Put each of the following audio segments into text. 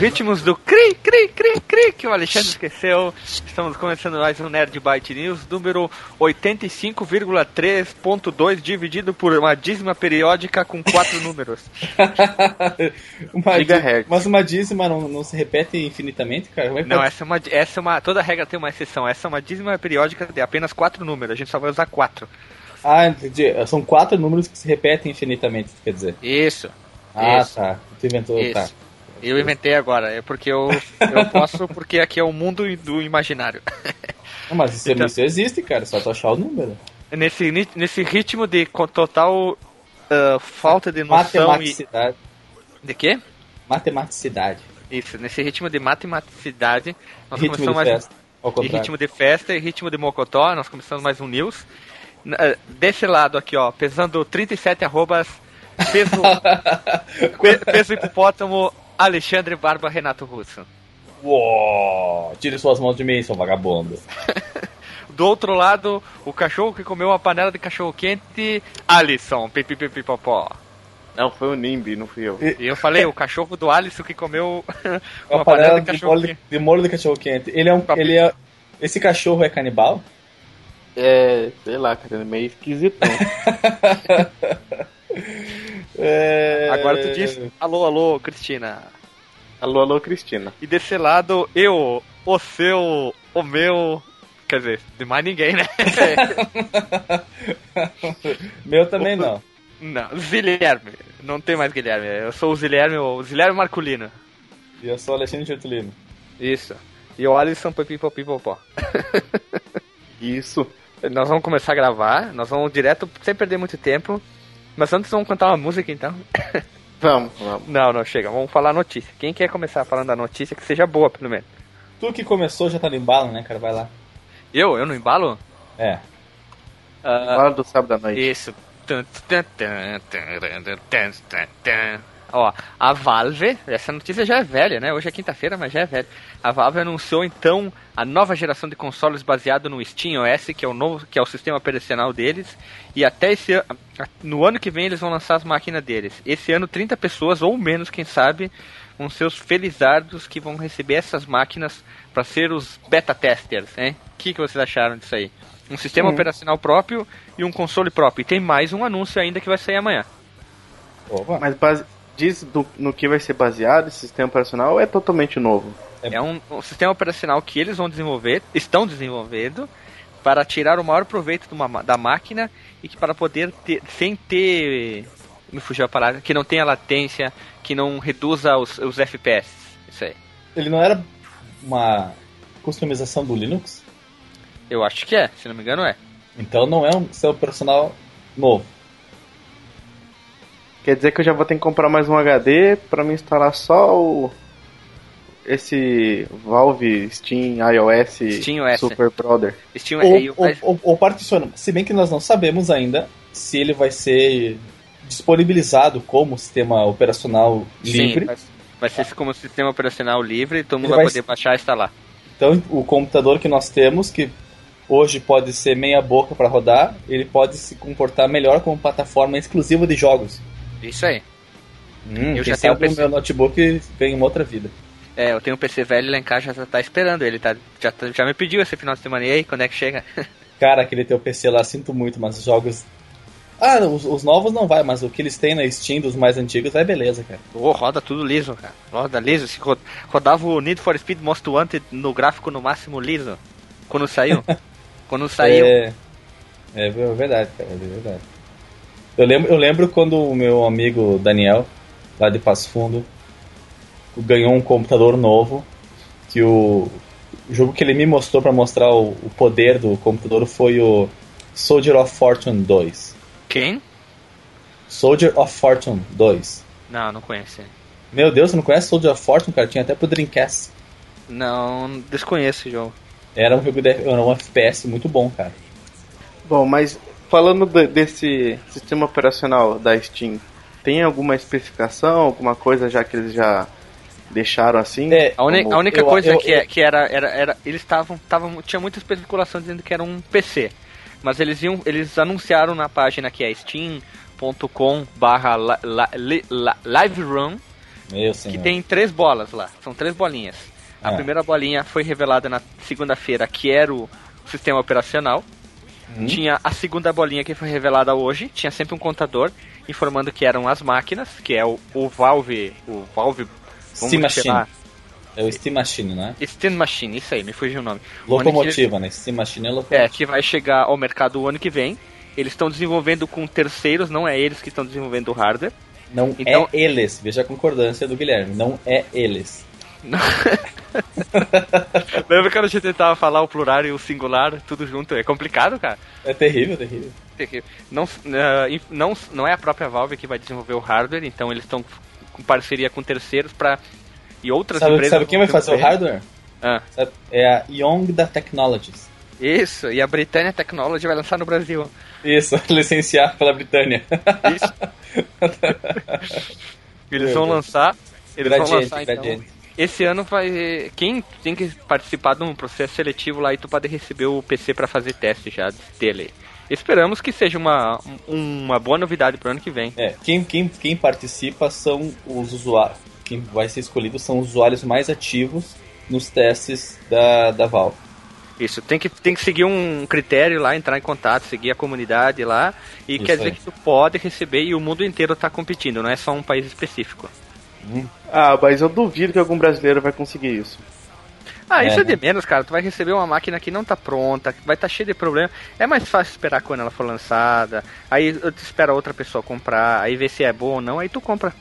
Ritmos do cri, cri, cri, cri, que o Alexandre esqueceu, estamos começando mais um Nerd Byte News, número 85,3.2, dividido por uma dízima periódica com quatro números. uma Gigahertz. Mas uma dízima não, não se repete infinitamente, cara? É Não, pode- essa é uma, essa é uma, toda regra tem uma exceção, essa é uma dízima periódica de apenas quatro números, a gente só vai usar quatro. Ah, entendi. São quatro números que se repetem infinitamente, quer dizer. Isso. Ah, Isso. tá. Tu inventou, Isso. tá. Eu inventei agora, é porque eu, eu posso, porque aqui é o mundo do imaginário. Não, mas isso, Então- isso existe, cara. Só tu achar o número. Nesse, nesse ritmo de total ah, falta de noção e... Matematicidade. De quê? Matematicidade. Isso, nesse ritmo de matematicidade, nós Ritmo começamos de mais festa. E ritmo de festa e ritmo de mocotó, nós começamos mais um news. Ah, Desse lado aqui, ó, pesando 37 arrobas, peso, pe- peso hipopótamo, Alexandre Barba Renato Russo. Uou, tire suas mãos de mim, seu vagabundo. Do outro lado, o cachorro que comeu uma panela de cachorro quente, Alisson, pipipipipopó. Não, foi o Nimbi, não fui eu. E eu falei, o cachorro do Alisson que comeu Uma, uma panela panela de de cachorro molho de, quente. de molho de cachorro quente. Ele é um. Ele é. Esse cachorro é canibal? É, sei lá, cara, é meio esquisitão. É... Agora tu diz, alô, alô, Cristina. alô, alô, Cristina. E desse lado, eu, o seu, o meu. Quer dizer, de mais ninguém, né? Meu também não. Não, Zilherme. Não tem mais Guilherme. Eu sou o Zilherme, o Zilherme Marculino. E eu sou Alexandre Gertulino. Isso. E o Alisson Pipipopipopó. Isso. Nós vamos começar a gravar, nós vamos direto, sem perder muito tempo. Mas antes vamos cantar uma música então. Vamos, vamos. Não, não, chega, vamos falar a notícia. Quem quer começar falando da notícia que seja boa, pelo menos? Tu que começou já tá no embalo, né, cara? Vai lá. Eu? Eu não embalo? É. Ah, Fala do sábado à noite. Isso. Ó, a Valve, essa notícia já é velha, né? Hoje é quinta-feira, mas já é velha. A Valve anunciou então a nova geração de consoles baseado no Steam OS, que é o novo, que é o sistema operacional deles, e até esse ano, no ano que vem eles vão lançar as máquinas deles. Esse ano 30 pessoas ou menos, quem sabe, vão ser os felizardos que vão receber essas máquinas para ser os beta testers, hein? O que, que vocês acharam disso aí? Um sistema operacional próprio e um console próprio. E tem mais um anúncio ainda que vai sair amanhã. Opa. Mas base... diz do- no que vai ser baseado esse sistema operacional ou é totalmente novo? É um, um sistema operacional que eles vão desenvolver, estão desenvolvendo, para tirar o maior proveito de uma ma- da máquina e que para poder ter, sem ter. Me fugiu a palavra, que não tenha latência, que não reduza os, os FPS. Isso aí. Ele não era uma customização do Linux? Eu acho que é, se não me engano é. Então não é um sistema operacional novo. Quer dizer que eu já vou ter que comprar mais um HD pra me instalar só o. Esse Valve Steam iOS Steam OS. Super Brother. Steam Ou, é, ou, ou, ou particiona. Se bem que nós não sabemos ainda se ele vai ser disponibilizado como sistema operacional livre. vai, vai ser como sistema operacional livre, todo mundo vai poder baixar e instalar. Então, o computador que nós temos, que hoje pode ser meia boca para rodar, ele pode se comportar melhor como plataforma exclusiva de jogos. Isso aí. Hum, Eu já tenho sabe o PC. meu notebook ganha uma outra vida. É, eu tenho um PC velho lá em casa, já tá esperando ele, tá, já, tá- já me pediu esse final de semana. E aí, quando é que chega? Cara, aquele teu PC lá, sinto muito, mas os jogos. Ah, os, os novos não vai, mas o que eles têm na Steam dos mais antigos é beleza, cara. Ô, roda tudo liso, cara. Roda liso. Se ro- rodava o Need for Speed Most Wanted no gráfico no máximo liso. Quando saiu. quando saiu. É, é verdade, cara, é verdade. Eu lembro, eu lembro quando o meu amigo Daniel, lá de Passo Fundo, ganhou um computador novo, que o, o jogo que ele me mostrou para mostrar o, o poder do computador foi o Soldier of Fortune 2. Quem? Soldier of Fortune 2. Não, não conhece. Meu Deus, você não conhece Soldier of Fortune, cara? Tinha até pro Dreamcast. Não, desconheço esse jogo. Era um jogo de, era um FPS muito bom, cara. Bom, mas falando de- desse sistema operacional da Steam, tem alguma especificação, alguma coisa já que eles já deixaram assim? É, A, Como- a única eu- coisa eu- que, é- que era, era, era. Eles estavam. Tavam, tinha muita especulação dizendo que era um PC. Mas eles iam. Eles anunciaram na página que é steam.com.br youtube.com barra live run Meu que tem três bolas lá. São três bolinhas. A Ah. primeira bolinha foi revelada na segunda-feira, que era o sistema operacional. Hum? Tinha a segunda bolinha que foi revelada hoje. Tinha sempre um contador informando que eram as máquinas, que é o, o Valve. O Valve. Steam Machine. É o Steam Machine, né? Steam Machine, isso aí, me fugiu o nome. Ano que- Locomotiva, né? Steam Machine é locomotiva. É, que vai chegar ao mercado o ano que vem. Eles estão desenvolvendo com terceiros, não é eles que estão desenvolvendo o hardware. Não Então- é eles. Veja a concordância do Guilherme. Não é eles. Lembra que a gente tentava falar o plural e o singular tudo junto? É complicado, cara. É terrível, terrível. Não, eh, não, não é a própria Valve que vai desenvolver o hardware, então eles estão com parceria com terceiros para e outras Sabe, empresas. sabe quem vai vão fazer o hardware? Ah? É a Yongda Technologies. isso, e a Britannia Technology vai lançar no Brasil. Isso, licenciar pela Britânia. Isso. eles vão lançar. Eles vão Gradiente, lançar então. Esse ano vai. Quem tem que participar de um processo seletivo lá e tu pode receber o PC para fazer teste já dele. Esperamos que seja uma, uma boa novidade pro ano que vem. É, quem, quem, quem participa são os usuários. Quem vai ser escolhido são os usuários mais ativos nos testes da, da Valve. Isso, tem que, tem que seguir um critério lá, entrar em contato, seguir a comunidade lá. E Isso quer dizer aí. que tu pode receber e o mundo inteiro tá competindo, não é só um país específico. Ah, mas eu duvido que algum brasileiro vai conseguir isso. Ah, isso É, é de menos, cara. Tu vai receber uma máquina que não tá pronta, vai estar tá cheia de problema. É mais fácil esperar quando ela for lançada. Aí tu espera outra pessoa comprar, aí ver se é bom ou não, aí tu compra.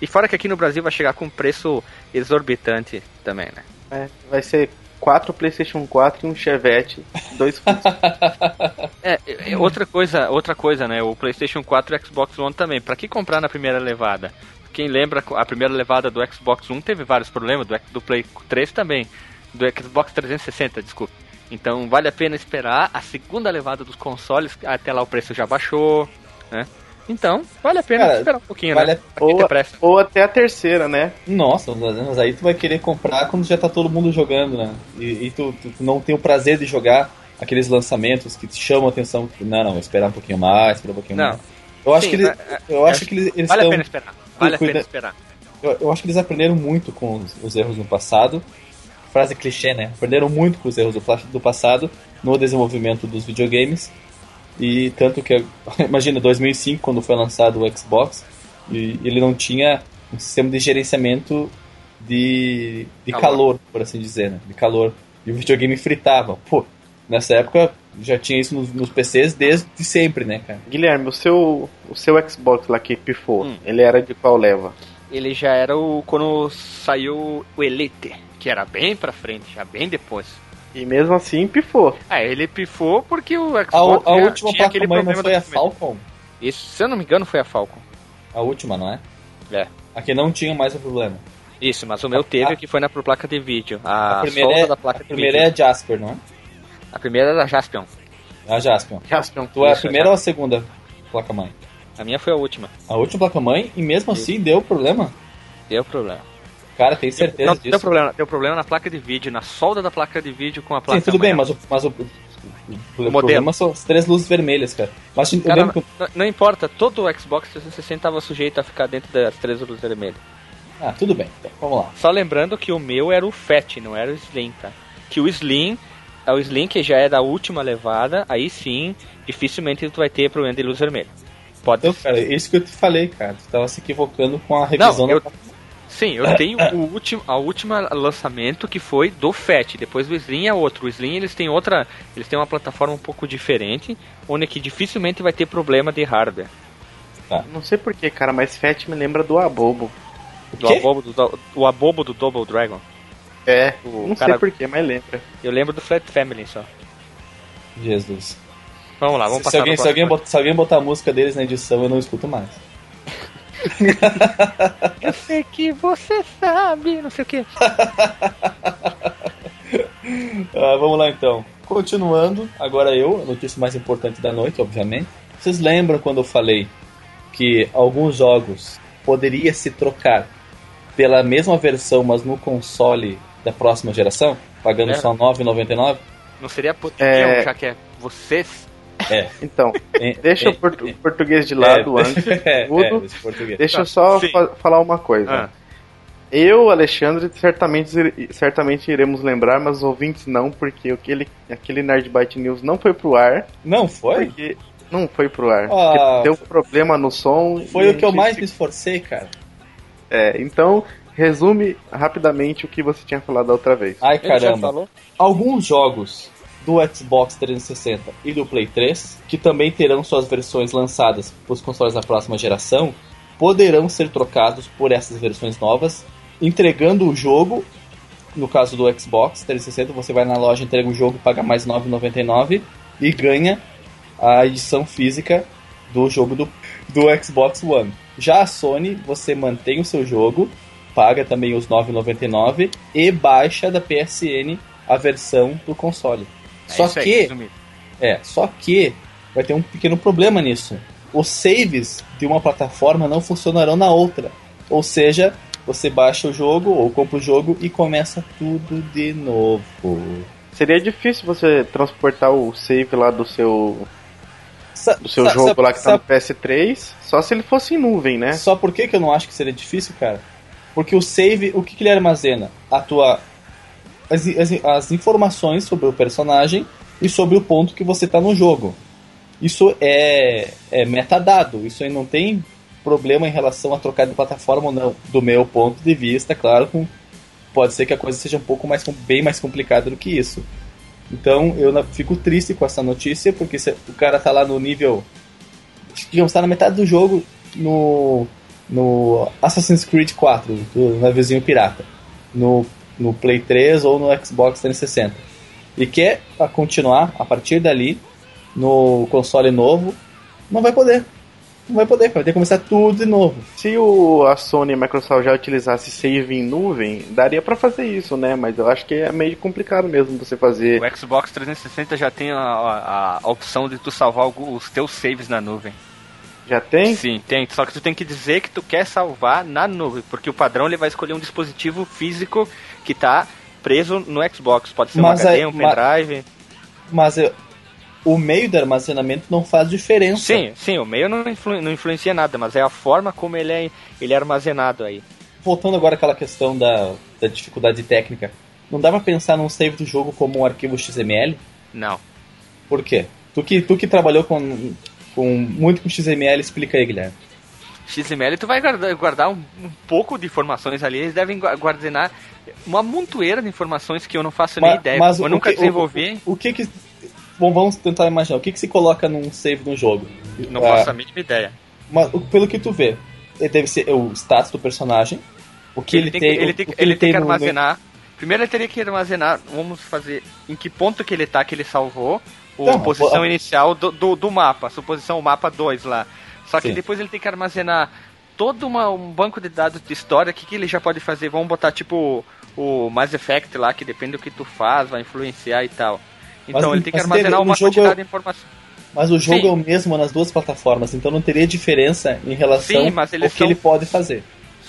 E fora que aqui no Brasil vai chegar com preço exorbitante também, né? É, vai ser quatro PlayStation 4 e um Chevette, dois Fusca. É, é, outra coisa, outra coisa, né? O PlayStation 4 e o Xbox One também. Pra que comprar na primeira levada? Quem lembra a primeira levada do Xbox One teve vários problemas, do, do Play 3 também, do Xbox 360, desculpa. Então vale a pena esperar a segunda levada dos consoles, até lá o preço já baixou, né? Então, vale a pena Cara, esperar um pouquinho, vale né? a- ou, pressa. ou até a terceira, né? Nossa, mas aí tu vai querer comprar quando já tá todo mundo jogando, né? E, e tu, tu- não tem o prazer de jogar aqueles lançamentos que te chamam a atenção. Não, não, esperar um pouquinho mais, esperar um pouquinho Não. mais. Eu acho Sim, que eles, é- eu é- acho que eles, eles Vale a estão- pena esperar. Vale a pena esperar. Eu, eu acho que eles aprenderam muito com os, os erros no passado. Frase clichê, né? Aprenderam muito com os erros do, do passado no desenvolvimento dos videogames. E tanto que, imagina, 2005, quando foi lançado o Xbox, e ele não tinha um sistema de gerenciamento de, de Calor. calor. por assim dizer, né? De calor. E o videogame fritava. Pô, nessa época já tinha isso nos, nos PCs desde sempre, né, cara? Guilherme, o seu, o seu Xbox lá que pifou, Hum. ele era de qual leva? Ele já era o quando saiu o Elite, que era bem pra frente, já bem depois. E mesmo assim pifou. É, ele pifou porque o A, Xbox a já última tinha aquele placa-mãe não problema foi a. Falcon? Isso, se eu não me engano, foi a Falcon. A última, não é? É. Aqui não tinha mais o problema. Isso, mas o meu teve que foi na placa de vídeo. A, A primeira, solda é, da placa a de primeira vídeo. é a Jasper, não é? A primeira era a Jaspion. A Jaspion. Jaspion. Tu é a Isso, primeira é. ou a segunda placa-mãe? A minha foi a última. A última placa-mãe e mesmo assim deu problema? Deu problema. Cara, tem certeza não, disso? deu problema. Deu problema na placa de vídeo, na solda da placa de vídeo com a placa. Sim, tudo bem, mãe. mas o, mas o, o, o problema são as três luzes vermelhas, cara. Mas Cara, que... não, não importa, todo o Xbox 360 estava sujeito a ficar dentro das três luzes vermelhas. Ah, tudo bem, então, vamos lá. Só lembrando que o meu era o Fat, não era o Slim, tá? Que o Slim, é o Slim que já é da última levada, aí sim, dificilmente tu vai ter problema de luz vermelha. Pode Então, cara, isso que eu te falei, cara. Tu tava se equivocando com a revisão eu- da Sim, eu tenho o último, a última lançamento que foi do FAT, depois do Slim é outro. O Slim eles têm outra, eles têm uma plataforma um pouco diferente, onde que dificilmente vai ter problema de hardware. Não sei porquê, cara, mas Fat me lembra do Abobo. Do abobo do, do- o abobo do Double Dragon. É, O não cara- sei porquê, mas lembra. Eu lembro do Flat Family só. Jesus. Vamos lá, vamos Se, passar se alguém, se, alguém botar, se alguém botar a música deles na edição, eu não escuto mais. Eu sei que você sabe, não sei o que. Ah, vamos lá então. Continuando, agora eu, a notícia mais importante da noite, obviamente. Vocês lembram quando eu falei que alguns jogos poderia se trocar pela mesma versão, mas no console da próxima geração, pagando É. só R$ 9,99? Não seria poder, É. já que é vocês. É. Então, É, deixa é, o portu- português de lado é, antes. é, tudo. é, esse português. Deixa eu só Sim. fa- falar uma coisa. Ah. Eu, Alexandre, certamente, certamente iremos lembrar, mas os ouvintes não, porque aquele, aquele Nerdbyte News não foi pro ar. Não foi? Porque não foi pro ar. Ah. Porque deu problema no som. Foi o que eu mais me esforcei, cara. É, então, resume rapidamente o que você tinha falado da outra vez. Ai, caramba. Alguns jogos do Xbox 360 e do Play 3, que também terão suas versões lançadas para os consoles da próxima geração, poderão ser trocados por essas versões novas, entregando o jogo. No caso do Xbox 360, você vai na loja, entrega o jogo, paga mais R$ 9,99 e ganha a edição física do jogo do, do Xbox One. Já a Sony, você mantém o seu jogo, paga também os R$ 9,99 e baixa da PSN a versão do console. É Só aí, que resumindo. é, só que vai ter um pequeno problema nisso. Os saves de uma plataforma não funcionarão na outra. Ou seja, você baixa o jogo ou compra o jogo e começa tudo de novo. Seria difícil você transportar o save lá do seu, Sa- do seu jogo lá que tá no PS3, só se ele fosse em nuvem, né? Só por que, que eu não acho que seria difícil, cara? Porque o save, o que, que ele armazena? A tua. As, as, as informações sobre o personagem e sobre o ponto que você tá no jogo. Isso é, é metadado, isso aí não tem problema em relação a trocar de plataforma ou não. Do meu ponto de vista, claro, com, pode ser que a coisa seja um pouco mais bem mais complicada do que isso. Então eu fico triste com essa notícia, porque se o cara tá lá no nível. Digamos, tá na metade do jogo no, no Assassin's Creed 4, do naviozinho pirata, no, no Play 3 ou no Xbox 360. E quer a continuar a partir dali no console novo, não vai poder. Não vai poder, vai ter que começar tudo de novo. Se o, a Sony e a Microsoft já utilizasse save em nuvem, daria pra fazer isso, né? Mas eu acho que é meio complicado mesmo você fazer. O Xbox 360 já tem a, a- a opção de tu salvar os teus saves na nuvem. Já tem? Sim, tem. Só que tu tem que dizer que tu quer salvar na nuvem, porque o padrão ele vai escolher um dispositivo físico que tá preso no Xbox. Pode ser Mas um HD, um pendrive. Mas eh, o meio de armazenamento não faz diferença. Sim, sim, o meio não, influ- não influencia nada, mas é a forma como ele é, ele é armazenado aí. Voltando agora àquela questão da, da dificuldade técnica, não dá pra pensar num save do jogo como um arquivo XML? Não. Por quê? Tu que, tu que trabalhou com, com muito com XML, explica aí, Guilherme. XML tu vai guardar, guardar um, um pouco de informações ali, eles devem gua- guardenar uma montoeira de informações que eu não faço nem Ma- ideia. mas eu o nunca que- o- desenvolvi, O, que que... Bom, vamos tentar imaginar. O que que se coloca num save no jogo? não Ah, faço a mínima ideia. Mas o- pelo que tu vê, ele deve ser o status do personagem, o que ele, ele tem, tem, que, ele o- tem, o que- ele tem que no- no- armazenar. Primeiro ele teria que armazenar, vamos fazer em que ponto que ele tá, que ele salvou o- Não, a posição a- inicial do, do, do mapa, suposição o mapa 2 lá. Só que Sim. depois ele tem que armazenar todo uma- um banco de dados de história, o que, que ele já pode fazer? Vamos botar tipo o Mass Effect lá, que depende do que tu faz, vai influenciar e tal. Então Mas- ele tem que armazenar o uma quantidade é- de informação. Mas o jogo Sim. é o mesmo nas duas plataformas, então não teria diferença em relação Sim, ao que são- ele pode fazer.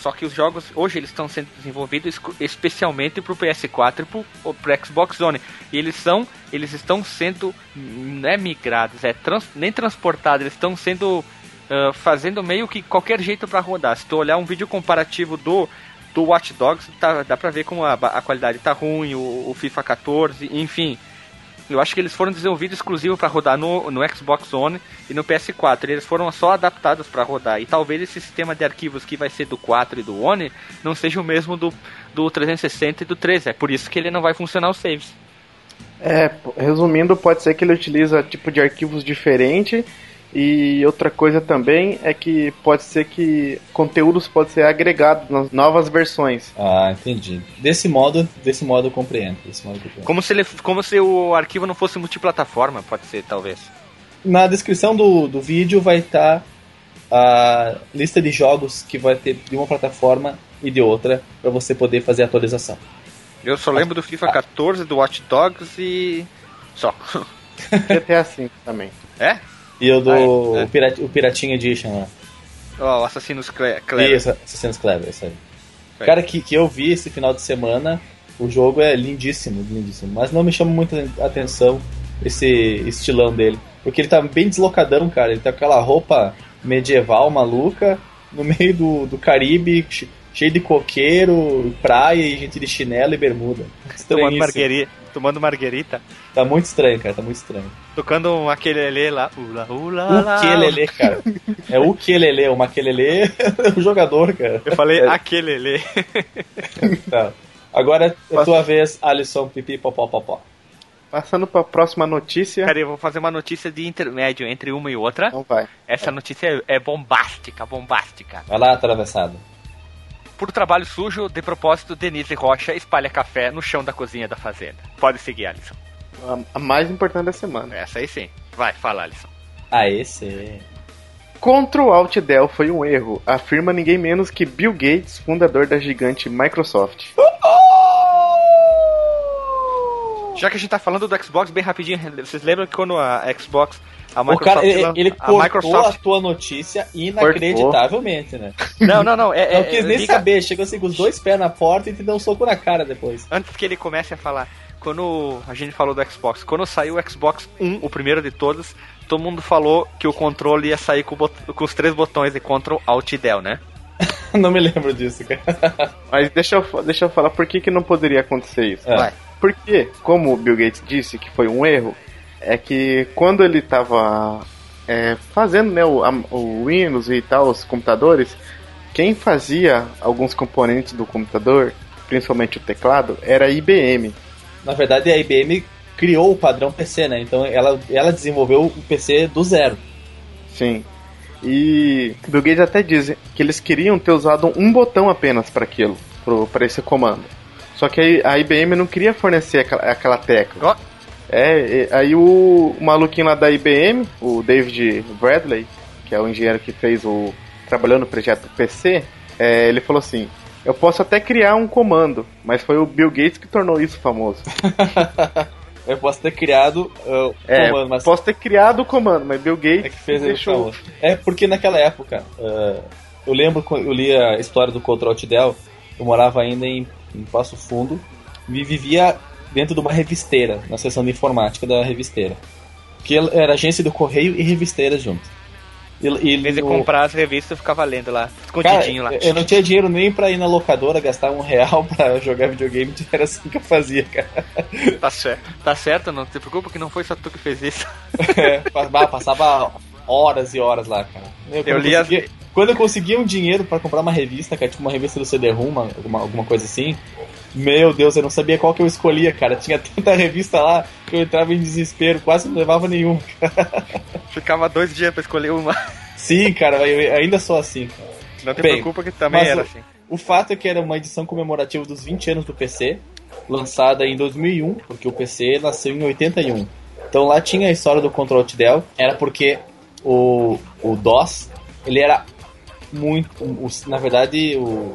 Só que os jogos hoje eles estão sendo desenvolvidos especialmente pro PS4 e ou pro Xbox One. E eles são, eles estão sendo não é migrados, é trans- nem transportados, eles estão sendo ah, fazendo meio que qualquer jeito para rodar. Se tu olhar um vídeo comparativo do do Watch Dogs, tá, dá pra ver como a, a qualidade tá ruim, o, o FIFA 14, enfim. Eu acho que eles foram desenvolvidos exclusivo para rodar no, no Xbox One e no PS4. Eles foram só adaptados para rodar. E talvez esse sistema de arquivos que vai ser do 4 e do One não seja o mesmo do, do 360 e do 3. É por isso que ele não vai funcionar os saves. É, resumindo, pode ser que ele utiliza tipo de arquivos diferente e outra coisa também é que pode ser que conteúdos pode ser agregados nas novas versões. Ah, entendi. Desse modo, desse modo eu compreendo. Desse modo eu compreendo. Como se, ele, como se o arquivo não fosse multiplataforma, pode ser, talvez. Na descrição do, do vídeo vai estar a lista de jogos que vai ter de uma plataforma e de outra para você poder fazer a atualização. Eu só lembro do FIFA 14, do Watch Dogs e. Só. GTA V também. É? E o do Ah, é, é. o, Pirat, o Piratinha Edition lá. Ó, o Assassinos Cle- Clever. Isso, Assassin's Clever, isso aí. É. Cara, que, que eu vi esse final de semana, o jogo é lindíssimo, lindíssimo. Mas não me chama muita atenção esse estilão dele. Porque ele tá bem deslocadão, cara. Ele tá com aquela roupa medieval maluca, no meio do, do Caribe, cheio de coqueiro, praia e gente de chinelo e bermuda. Tomando marguerita, tomando marguerita. Tá muito estranho, cara, tá muito estranho. Tocando um aquelele lá. Ula, ula, o quelele, cara. É o quelele, o maquelele é o jogador, cara. Eu falei é. aquelele. tá. Agora é tua vez, Alisson Pipi Popó Popó. Passando para a próxima notícia. Cara, eu vou fazer uma notícia de intermédio entre uma e outra. Então vai. Essa notícia é bombástica, bombástica. Vai lá, atravessado. Por trabalho sujo, de propósito, Denise Rocha espalha café no chão da cozinha da fazenda. Pode seguir, Alisson. A, mais importante da semana. Essa aí sim. Vai, fala, Alisson. Ah, esse. Ctrl Alt Del foi um erro, afirma ninguém menos que Bill Gates, fundador da gigante Microsoft. Já que a gente tá falando do Xbox bem rapidinho, vocês lembram que quando a Xbox a Microsoft, o cara, ele, ele a cortou Microsoft... a tua notícia inacreditavelmente, cortou. né? Não, não, não. É, não quis nem saber, chegou assim com os dois pés na porta e te deu um soco na cara depois. Antes que ele comece a falar, quando a gente falou do Xbox, quando saiu o Xbox 1, o primeiro de todos, todo mundo falou que o controle ia sair com, com os três botões de Ctrl Alt e Del, né? não me lembro disso, cara. Mas deixa eu, deixa eu falar por que, que não poderia acontecer isso. É. Vai. Porque, como o Bill Gates disse que foi um erro, é que quando ele estava é, fazendo né, o, a, o Windows e tal, os computadores, quem fazia alguns componentes do computador, principalmente o teclado, era a IBM. Na verdade, a IBM criou o padrão PC, né? Então ela, ela desenvolveu o PC do zero. Sim. E Bill Gates até diz que eles queriam ter usado um botão apenas para aquilo, para esse comando. Só que a IBM não queria fornecer aquela, aquela tecla. Oh. É, aí o, o, maluquinho lá da IBM, o David Bradley, que é o engenheiro que fez o. trabalhou no projeto PC, é, ele falou assim: Eu posso até criar um comando, mas foi o Bill Gates que tornou isso famoso. Eu posso ter criado uh, o é, comando, mas. Posso ter criado o comando, mas Bill Gates é que fez deixou. É porque naquela época, uh, eu lembro quando eu li a história do Control Del, eu morava ainda em, em Passo Fundo e vivia dentro de uma revisteira, na seção de informática da revisteira. Que era agência do correio e revisteira junto. E, e em vez de comprar as revistas, eu ficava lendo lá, escondidinho cara, lá. Eu não tinha dinheiro nem pra ir na locadora gastar um real pra jogar videogame, era assim que eu fazia, cara. Tá certo, tá certo, não se preocupa que não foi só tu que fez isso. É, passava horas e horas lá, cara. Eu, eu li conseguia, as... Quando eu conseguia um dinheiro para comprar uma revista, cara, tipo uma revista do CD-ROM, alguma, alguma coisa assim, meu Deus, eu não sabia qual que eu escolhia, cara. Tinha tanta revista lá que eu entrava em desespero, quase não levava nenhum. Ficava dois dias pra escolher uma. Sim, cara, eu ainda sou assim. Não tem preocupa que também era o, assim. O fato é que era uma edição comemorativa dos 20 anos do PC, lançada em 2001, porque o PC nasceu em 81. Então lá tinha a história do Control Alt Del, era porque o, o DOS, ele era muito, o, na verdade, o,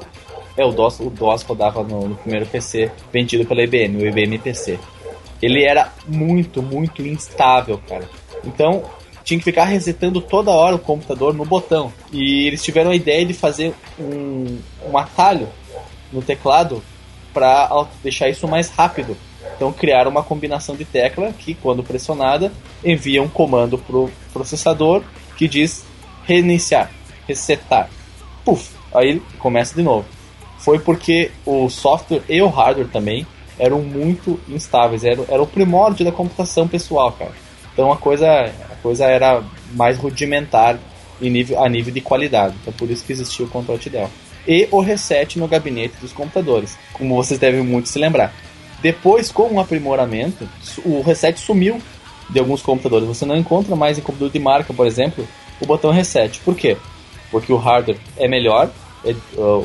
é, o DOS, o DOS rodava no, no primeiro PC vendido pela IBM, o IBM PC. Ele era muito, muito instável, cara. Então, tinha que ficar resetando toda hora o computador no botão. E eles tiveram a ideia de fazer um, um atalho no teclado para deixar isso mais rápido. Então criaram uma combinação de tecla que, quando pressionada, envia um comando pro processador que diz reiniciar, resetar. Puf, aí começa de novo foi porque o software e o hardware também eram muito instáveis, era, era o primórdio da computação pessoal, cara. Então a coisa, a coisa era mais rudimentar em nível, a nível de qualidade. Então por isso que existia o Control Del. E o reset no gabinete dos computadores, como vocês devem muito se lembrar. Depois, com o aprimoramento, o reset sumiu de alguns computadores. Você não encontra mais em computador de marca, por exemplo, o botão reset. Por quê? Porque o hardware é melhor,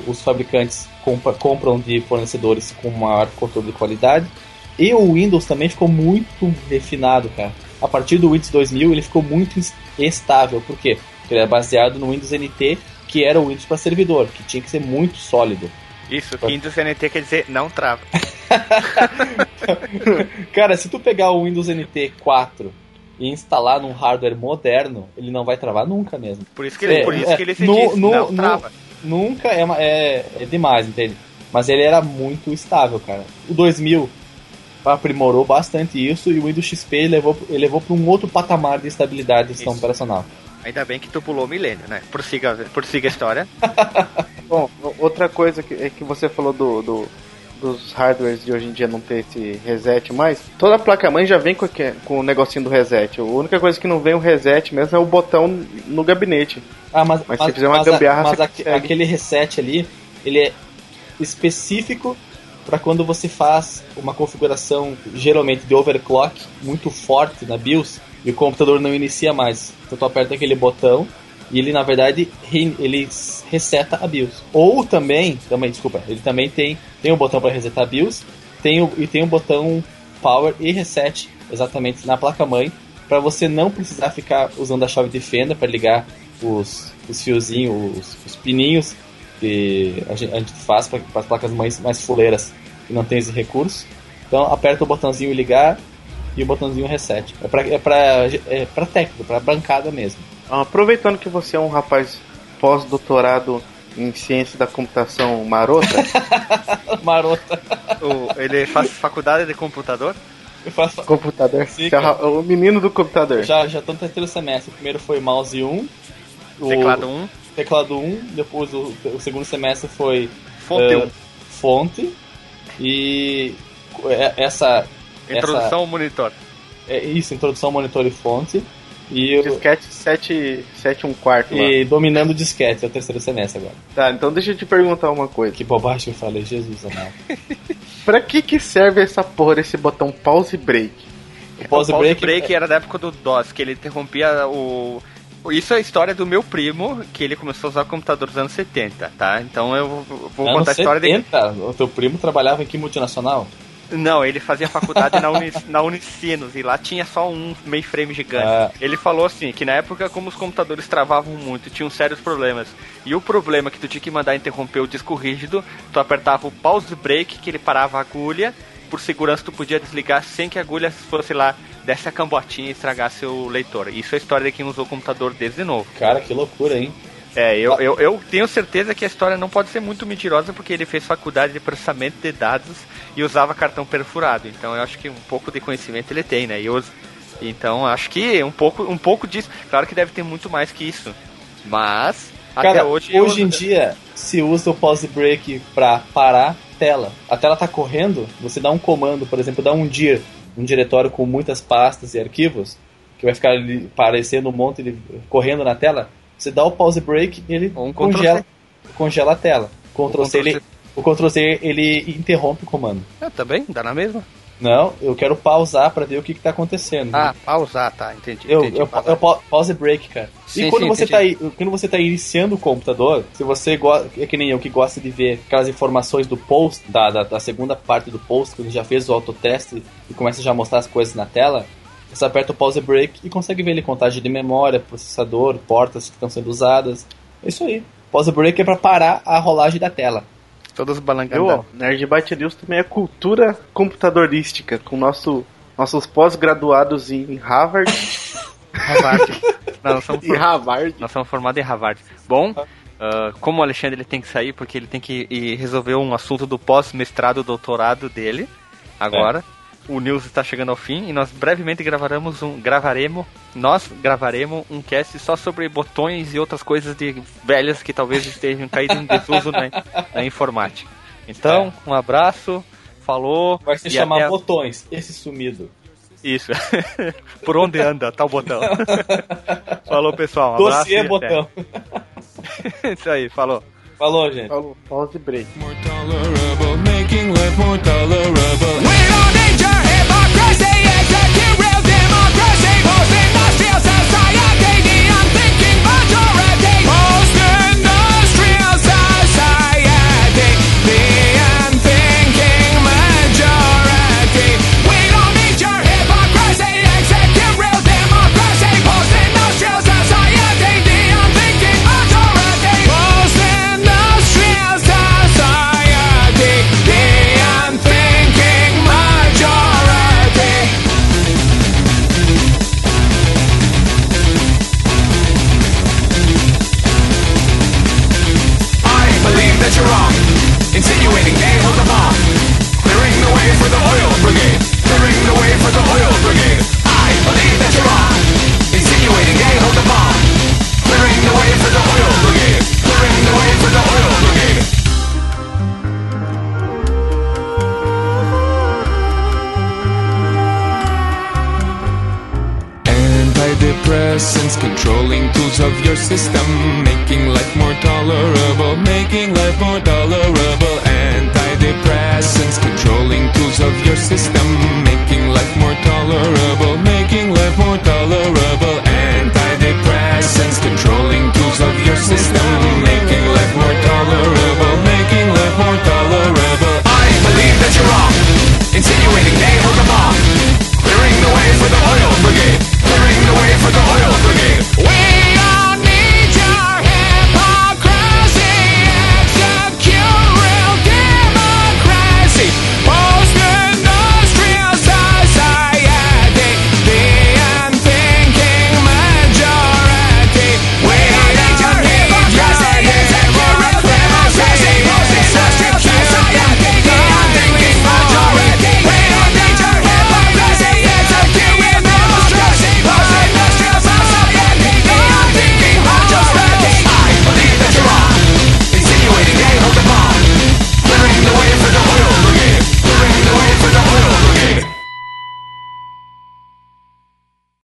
os fabricantes compra, compram de fornecedores com maior controle de qualidade. E o Windows também ficou muito refinado, cara. A partir do Windows 2000 ele ficou muito estável. Por quê? Porque ele é baseado no Windows NT, que era o Windows para servidor, que tinha que ser muito sólido. Isso, Windows NT quer dizer não trava. cara, se tu pegar o Windows NT 4 e instalar num hardware moderno, ele não vai travar nunca mesmo. Por isso que ele, é, por isso é, que ele se no, diz, no, não trava. Nunca é, é, é demais, entende? Mas ele era muito estável, cara. O 2000 aprimorou bastante isso e o Windows XP levou, levou para um outro patamar de estabilidade do sistema operacional. Ainda bem que tu pulou o milênio, né? Prossiga, prossiga a história. Bom, outra coisa que, é que você falou do, do, dos hardwares de hoje em dia não ter esse reset mais, toda placa-mãe já vem com, com o negocinho do reset. A única coisa que não vem o reset mesmo é o botão no gabinete. Ah, mas, mas, mas se fizer uma mas, gambiarra, mas aquele reset ali, ele é específico para quando você faz uma configuração geralmente de overclock muito forte na BIOS e o computador não inicia mais. Então tu aperta aquele botão e ele na verdade ele reseta a BIOS. Ou também, também desculpa, ele também tem tem um botão para resetar a BIOS, tem o, e tem um botão power e reset exatamente na placa mãe para você não precisar ficar usando a chave de fenda para ligar os, os fiozinhos, os, os pininhos que a gente, a gente faz para as placas mais, mais fuleiras que não tem esse recurso. Então aperta o botãozinho ligar e o botãozinho reset. É para é é técnico, para bancada mesmo. Aproveitando que você é um rapaz pós-doutorado em ciência da computação marota. marota. O, ele faz faculdade de computador? Eu faço... Computador. Sim, é o menino do computador. Já já estão tentando semestre. O primeiro foi mouse 1. Teclado 1 teclado 1, depois o, o segundo semestre foi fonte, uh, fonte e é, essa introdução essa, ao monitor. É isso, introdução ao monitor e fonte. E disquete 7, 7 1 quarto. E lá. dominando o disquete, é o terceiro semestre agora. Tá, então deixa eu te perguntar uma coisa. Que bobagem eu falei, Jesus amado. pra que que serve essa porra, esse botão pause break? O pause, o pause break, break é... era da época do DOS, que ele interrompia o isso é a história do meu primo, que ele começou a usar o computador dos anos 70, tá? Então eu vou anos contar a história 70? dele. O teu primo trabalhava em que multinacional? Não, ele fazia faculdade na, Uni, na Unicinos e lá tinha só um mainframe gigante. Ah. Ele falou assim, que na época como os computadores travavam muito, tinham sérios problemas. E o problema é que tu tinha que mandar interromper o disco rígido, tu apertava o pause break, que ele parava a agulha, por segurança tu podia desligar sem que a agulha fosse lá desse a cambotinha e estragasse o leitor. Isso é a história de quem usou o computador desde novo. Cara, que loucura, hein? É, eu, eu, eu tenho certeza que a história não pode ser muito mentirosa porque ele fez faculdade de processamento de dados e usava cartão perfurado. Então eu acho que um pouco de conhecimento ele tem, né? E eu, então acho que um pouco, um pouco disso. Claro que deve ter muito mais que isso. Mas Cara, até hoje. Hoje eu... em dia se usa o pause break para parar tela. A tela tá correndo, você dá um comando, por exemplo, dá um dir um diretório com muitas pastas e arquivos, que vai ficar ali parecendo um monte de correndo na tela, você dá o pause break e ele um congela, congela a tela. Ctrl o C, ele, o Ctrl C ele interrompe o comando. É, também, dá na mesma. Não, eu quero pausar para ver o que, que tá acontecendo. Ah, né? pausar, tá, entendi. Eu, entendi, eu, eu, pause break, cara. Sim, e quando, sim, você tá, quando você tá iniciando o computador, se você é que nem eu que gosta de ver aquelas informações do post, da, da, da segunda parte do post, quando já fez o autoteste e começa já a mostrar as coisas na tela, você aperta o pause break e consegue ver ali contagem de memória, processador, portas que estão sendo usadas. É isso aí. Pause break é para parar a rolagem da tela. Todos balangando. Nerd Byte News também é cultura computadorística, com nosso, nossos pós-graduados em Harvard. Harvard. Não, nós somos, em Harvard. nós somos formados em Harvard. Bom, uh, como o Alexandre ele tem que sair, porque ele tem que ir resolver um assunto do pós-mestrado, doutorado dele, agora. É o news está chegando ao fim e nós brevemente gravaremos um gravaremos nós gravaremos um cast só sobre botões e outras coisas de velhas que talvez estejam caídas em desuso na, na informática. Então, é. um abraço, falou. Vai se chamar até... botões, esse sumido. Isso. Por onde anda tal botão? falou, pessoal. Um Dossiê botão. Isso aí, falou. Falou, gente. Falou. Pause break. More tolerable, making life more tolerable. We don't